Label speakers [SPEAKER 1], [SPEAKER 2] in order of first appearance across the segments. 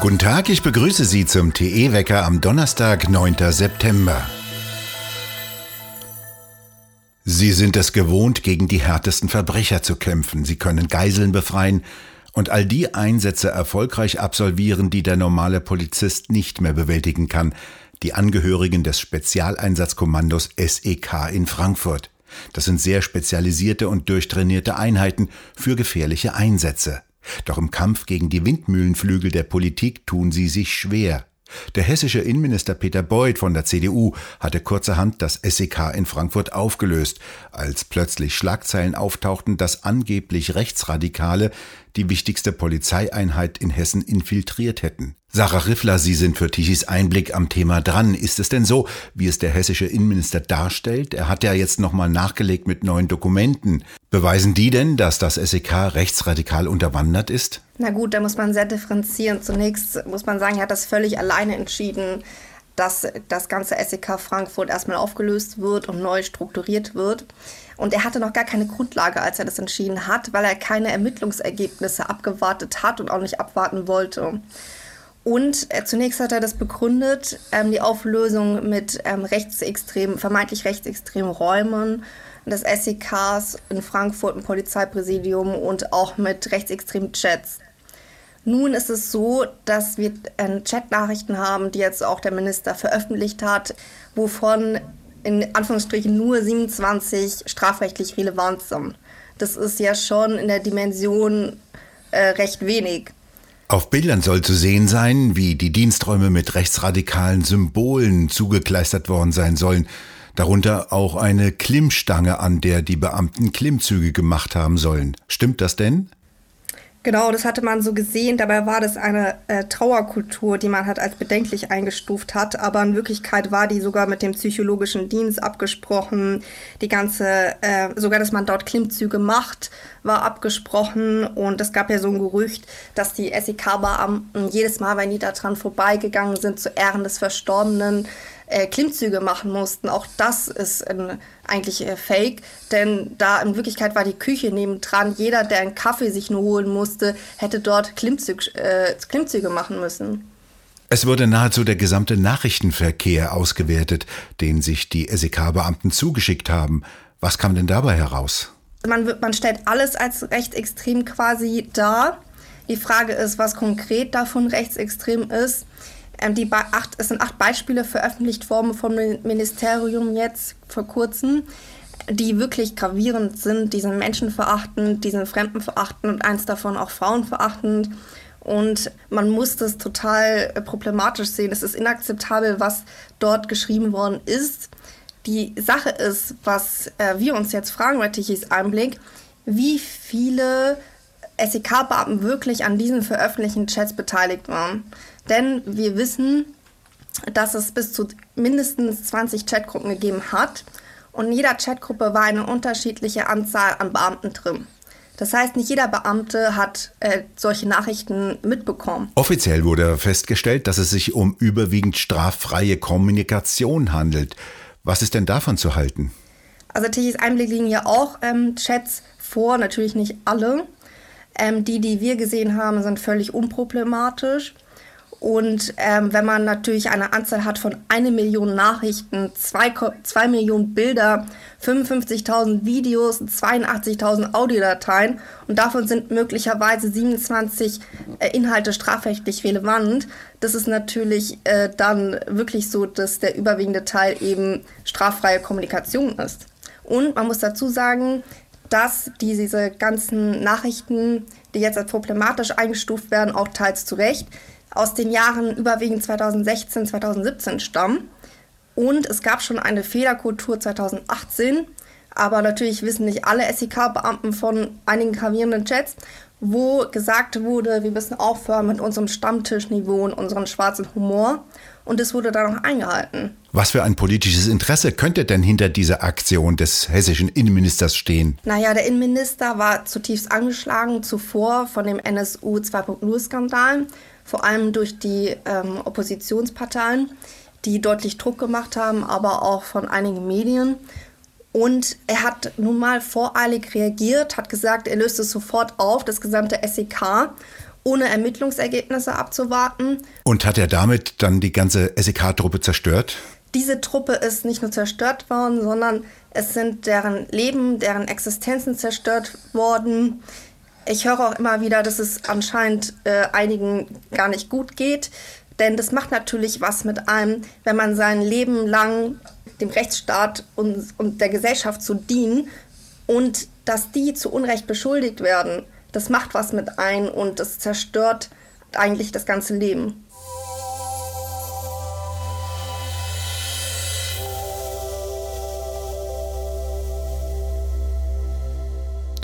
[SPEAKER 1] Guten Tag, ich begrüße Sie zum TE-Wecker am Donnerstag, 9. September. Sie sind es gewohnt, gegen die härtesten Verbrecher zu kämpfen. Sie können Geiseln befreien und all die Einsätze erfolgreich absolvieren, die der normale Polizist nicht mehr bewältigen kann. Die Angehörigen des Spezialeinsatzkommandos SEK in Frankfurt. Das sind sehr spezialisierte und durchtrainierte Einheiten für gefährliche Einsätze. Doch im Kampf gegen die Windmühlenflügel der Politik tun sie sich schwer. Der hessische Innenminister Peter Beuth von der CDU hatte kurzerhand das SEK in Frankfurt aufgelöst, als plötzlich Schlagzeilen auftauchten, dass angeblich Rechtsradikale die wichtigste Polizeieinheit in Hessen infiltriert hätten. Sarah Riffler, Sie sind für Tichys Einblick am Thema dran. Ist es denn so, wie es der hessische Innenminister darstellt? Er hat ja jetzt nochmal nachgelegt mit neuen Dokumenten. Beweisen die denn, dass das SEK rechtsradikal unterwandert ist?
[SPEAKER 2] Na gut, da muss man sehr differenzieren. Zunächst muss man sagen, er hat das völlig alleine entschieden, dass das ganze SEK Frankfurt erstmal aufgelöst wird und neu strukturiert wird. Und er hatte noch gar keine Grundlage, als er das entschieden hat, weil er keine Ermittlungsergebnisse abgewartet hat und auch nicht abwarten wollte. Und äh, zunächst hat er das begründet, ähm, die Auflösung mit ähm, rechtsextremen, vermeintlich rechtsextremen Räumen des SEKs in Frankfurt im Polizeipräsidium und auch mit rechtsextremen Chats. Nun ist es so, dass wir äh, Chatnachrichten haben, die jetzt auch der Minister veröffentlicht hat, wovon in Anführungsstrichen nur 27 strafrechtlich relevant sind. Das ist ja schon in der Dimension äh, recht wenig.
[SPEAKER 1] Auf Bildern soll zu sehen sein, wie die Diensträume mit rechtsradikalen Symbolen zugekleistert worden sein sollen. Darunter auch eine Klimmstange, an der die Beamten Klimmzüge gemacht haben sollen. Stimmt das denn?
[SPEAKER 2] Genau, das hatte man so gesehen. Dabei war das eine äh, Trauerkultur, die man halt als bedenklich eingestuft hat. Aber in Wirklichkeit war die sogar mit dem psychologischen Dienst abgesprochen. Die ganze, äh, sogar, dass man dort Klimmzüge macht, war abgesprochen. Und es gab ja so ein Gerücht, dass die SEK-Beamten jedes Mal, wenn die da dran vorbeigegangen sind, zu Ehren des Verstorbenen, äh, Klimmzüge machen mussten. Auch das ist ein, eigentlich äh, fake, denn da in Wirklichkeit war die Küche nebendran. Jeder, der einen Kaffee sich nur holen musste, hätte dort Klimmzüg, äh, Klimmzüge machen müssen.
[SPEAKER 1] Es wurde nahezu der gesamte Nachrichtenverkehr ausgewertet, den sich die SEK-Beamten zugeschickt haben. Was kam denn dabei heraus?
[SPEAKER 2] Man, wird, man stellt alles als rechtsextrem quasi dar. Die Frage ist, was konkret davon rechtsextrem ist. Ähm, die acht, es sind acht Beispiele veröffentlicht worden vom Ministerium jetzt vor kurzem, die wirklich gravierend sind. Die sind menschenverachtend, die sind fremdenverachtend und eins davon auch frauenverachtend. Und man muss das total äh, problematisch sehen. Es ist inakzeptabel, was dort geschrieben worden ist. Die Sache ist, was äh, wir uns jetzt fragen bei Tichys Einblick, wie viele SEK-Beamten wirklich an diesen veröffentlichten Chats beteiligt waren. Denn wir wissen, dass es bis zu mindestens 20 Chatgruppen gegeben hat und in jeder Chatgruppe war eine unterschiedliche Anzahl an Beamten drin. Das heißt, nicht jeder Beamte hat äh, solche Nachrichten mitbekommen.
[SPEAKER 1] Offiziell wurde festgestellt, dass es sich um überwiegend straffreie Kommunikation handelt. Was ist denn davon zu halten?
[SPEAKER 2] Also Tichys Einblick liegen ja auch ähm, Chats vor, natürlich nicht alle. Ähm, die, die wir gesehen haben, sind völlig unproblematisch. Und ähm, wenn man natürlich eine Anzahl hat von eine Million Nachrichten, zwei, zwei Millionen Bilder, 55.000 Videos, 82.000 Audiodateien und davon sind möglicherweise 27 äh, Inhalte strafrechtlich relevant, das ist natürlich äh, dann wirklich so, dass der überwiegende Teil eben straffreie Kommunikation ist. Und man muss dazu sagen, dass diese ganzen Nachrichten, die jetzt als problematisch eingestuft werden, auch teils zu Recht, aus den Jahren überwiegend 2016, 2017 stammen. Und es gab schon eine Fehlerkultur 2018, aber natürlich wissen nicht alle SEK-Beamten von einigen gravierenden Chats, wo gesagt wurde, wir müssen aufhören mit unserem Stammtischniveau und unserem schwarzen Humor. Und es wurde dann auch eingehalten.
[SPEAKER 1] Was für ein politisches Interesse könnte denn hinter dieser Aktion des hessischen Innenministers stehen?
[SPEAKER 2] Naja, der Innenminister war zutiefst angeschlagen zuvor von dem NSU 2.0-Skandal vor allem durch die ähm, Oppositionsparteien, die deutlich Druck gemacht haben, aber auch von einigen Medien. Und er hat nun mal voreilig reagiert, hat gesagt, er löst es sofort auf, das gesamte SEK, ohne Ermittlungsergebnisse abzuwarten.
[SPEAKER 1] Und hat er damit dann die ganze SEK-Truppe zerstört?
[SPEAKER 2] Diese Truppe ist nicht nur zerstört worden, sondern es sind deren Leben, deren Existenzen zerstört worden. Ich höre auch immer wieder, dass es anscheinend äh, einigen gar nicht gut geht. Denn das macht natürlich was mit einem, wenn man sein Leben lang dem Rechtsstaat und, und der Gesellschaft zu dienen und dass die zu Unrecht beschuldigt werden. Das macht was mit einem und das zerstört eigentlich das ganze Leben.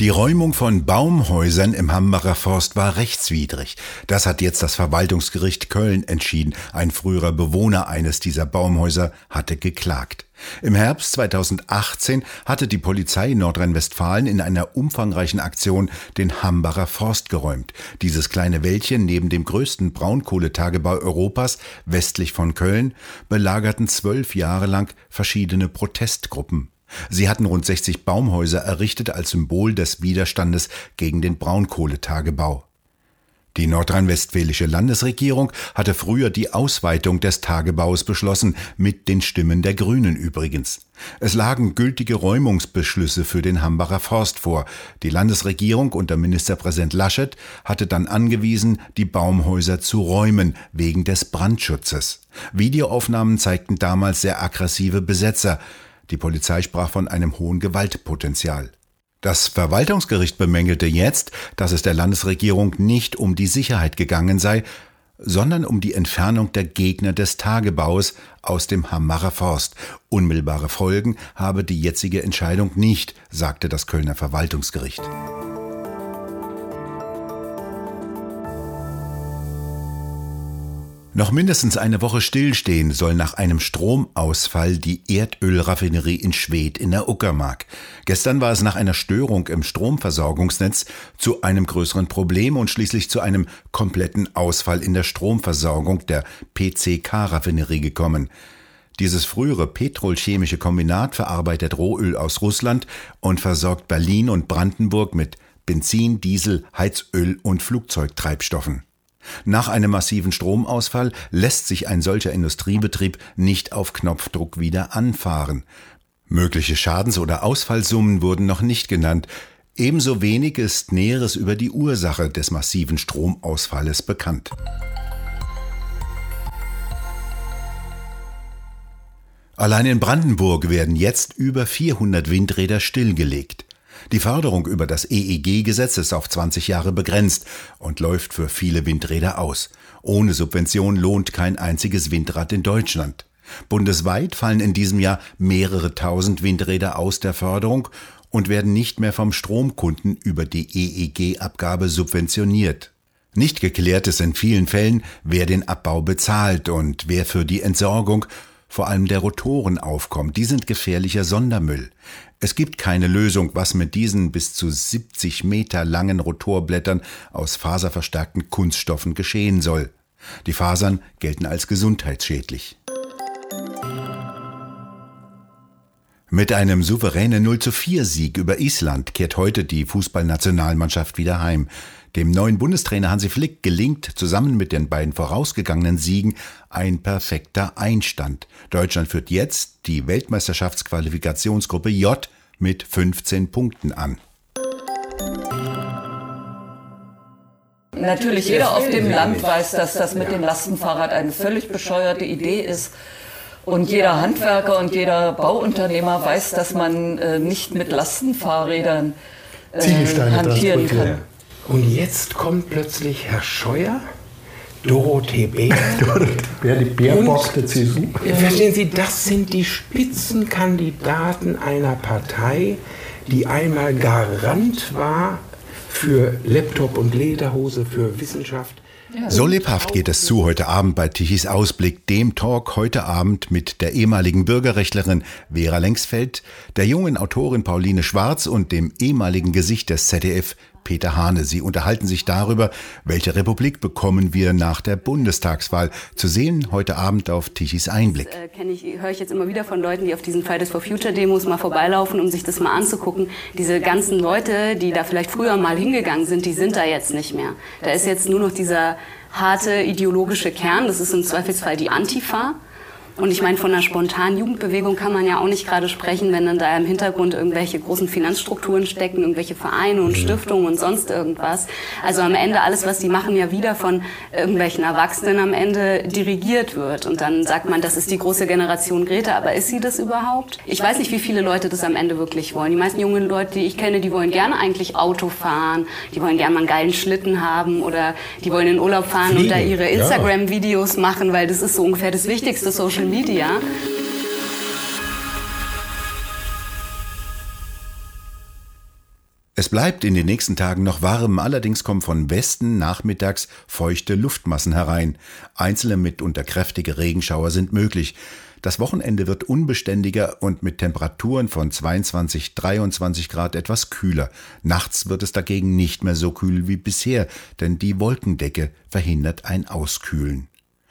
[SPEAKER 1] Die Räumung von Baumhäusern im Hambacher Forst war rechtswidrig. Das hat jetzt das Verwaltungsgericht Köln entschieden. Ein früherer Bewohner eines dieser Baumhäuser hatte geklagt. Im Herbst 2018 hatte die Polizei Nordrhein-Westfalen in einer umfangreichen Aktion den Hambacher Forst geräumt. Dieses kleine Wäldchen neben dem größten Braunkohletagebau Europas westlich von Köln belagerten zwölf Jahre lang verschiedene Protestgruppen. Sie hatten rund 60 Baumhäuser errichtet als Symbol des Widerstandes gegen den Braunkohletagebau. Die nordrhein-westfälische Landesregierung hatte früher die Ausweitung des Tagebaus beschlossen, mit den Stimmen der Grünen übrigens. Es lagen gültige Räumungsbeschlüsse für den Hambacher Forst vor. Die Landesregierung unter Ministerpräsident Laschet hatte dann angewiesen, die Baumhäuser zu räumen, wegen des Brandschutzes. Videoaufnahmen zeigten damals sehr aggressive Besetzer. Die Polizei sprach von einem hohen Gewaltpotenzial. Das Verwaltungsgericht bemängelte jetzt, dass es der Landesregierung nicht um die Sicherheit gegangen sei, sondern um die Entfernung der Gegner des Tagebaus aus dem Hammacher Forst. Unmittelbare Folgen habe die jetzige Entscheidung nicht, sagte das Kölner Verwaltungsgericht. Noch mindestens eine Woche stillstehen soll nach einem Stromausfall die Erdölraffinerie in Schwedt in der Uckermark. Gestern war es nach einer Störung im Stromversorgungsnetz zu einem größeren Problem und schließlich zu einem kompletten Ausfall in der Stromversorgung der PCK-Raffinerie gekommen. Dieses frühere petrolchemische Kombinat verarbeitet Rohöl aus Russland und versorgt Berlin und Brandenburg mit Benzin, Diesel, Heizöl und Flugzeugtreibstoffen. Nach einem massiven Stromausfall lässt sich ein solcher Industriebetrieb nicht auf Knopfdruck wieder anfahren. Mögliche Schadens- oder Ausfallsummen wurden noch nicht genannt. Ebenso wenig ist Näheres über die Ursache des massiven Stromausfalles bekannt. Allein in Brandenburg werden jetzt über 400 Windräder stillgelegt. Die Förderung über das EEG-Gesetz ist auf 20 Jahre begrenzt und läuft für viele Windräder aus. Ohne Subvention lohnt kein einziges Windrad in Deutschland. Bundesweit fallen in diesem Jahr mehrere tausend Windräder aus der Förderung und werden nicht mehr vom Stromkunden über die EEG-Abgabe subventioniert. Nicht geklärt ist in vielen Fällen, wer den Abbau bezahlt und wer für die Entsorgung vor allem der Rotoren aufkommt. Die sind gefährlicher Sondermüll. Es gibt keine Lösung, was mit diesen bis zu 70 Meter langen Rotorblättern aus faserverstärkten Kunststoffen geschehen soll. Die Fasern gelten als gesundheitsschädlich. Mit einem souveränen 0 zu 4 Sieg über Island kehrt heute die Fußballnationalmannschaft wieder heim. Dem neuen Bundestrainer Hansi Flick gelingt zusammen mit den beiden vorausgegangenen Siegen ein perfekter Einstand. Deutschland führt jetzt die Weltmeisterschaftsqualifikationsgruppe J mit 15 Punkten an.
[SPEAKER 3] Natürlich, jeder auf dem Land weiß, dass das mit dem Lastenfahrrad eine völlig bescheuerte Idee ist. Und jeder Handwerker und jeder Bauunternehmer weiß, dass man äh, nicht mit Lastenfahrrädern äh, hantieren kann.
[SPEAKER 4] Und jetzt kommt plötzlich Herr Scheuer, Dorothee Bär.
[SPEAKER 5] Bär, die Bärbock der CSU.
[SPEAKER 4] Verstehen Sie, das sind die Spitzenkandidaten einer Partei, die einmal Garant war für Laptop und Lederhose, für Wissenschaft.
[SPEAKER 1] So lebhaft geht es zu heute Abend bei Tichys Ausblick, dem Talk heute Abend mit der ehemaligen Bürgerrechtlerin Vera Lengsfeld, der jungen Autorin Pauline Schwarz und dem ehemaligen Gesicht des ZDF Peter Hane. Sie unterhalten sich darüber, welche Republik bekommen wir nach der Bundestagswahl. Zu sehen heute Abend auf Tichys Einblick. Das
[SPEAKER 6] äh, ich, höre ich jetzt immer wieder von Leuten, die auf diesen Fridays for Future Demos mal vorbeilaufen, um sich das mal anzugucken. Diese ganzen Leute, die da vielleicht früher mal hingegangen sind, die sind da jetzt nicht mehr. Da ist jetzt nur noch dieser harte ideologische Kern. Das ist im Zweifelsfall die Antifa. Und ich meine, von einer spontanen Jugendbewegung kann man ja auch nicht gerade sprechen, wenn dann da im Hintergrund irgendwelche großen Finanzstrukturen stecken, irgendwelche Vereine und Stiftungen und sonst irgendwas. Also am Ende alles, was die machen, ja wieder von irgendwelchen Erwachsenen am Ende dirigiert wird. Und dann sagt man, das ist die große Generation Greta. Aber ist sie das überhaupt? Ich weiß nicht, wie viele Leute das am Ende wirklich wollen. Die meisten jungen Leute, die ich kenne, die wollen gerne eigentlich Auto fahren, die wollen gerne mal einen geilen Schlitten haben oder die wollen in Urlaub fahren Fliegen. und da ihre Instagram-Videos machen, weil das ist so ungefähr das wichtigste Social Social Media.
[SPEAKER 1] Es bleibt in den nächsten Tagen noch warm, allerdings kommen von Westen nachmittags feuchte Luftmassen herein. Einzelne mitunter kräftige Regenschauer sind möglich. Das Wochenende wird unbeständiger und mit Temperaturen von 22, 23 Grad etwas kühler. Nachts wird es dagegen nicht mehr so kühl wie bisher, denn die Wolkendecke verhindert ein Auskühlen.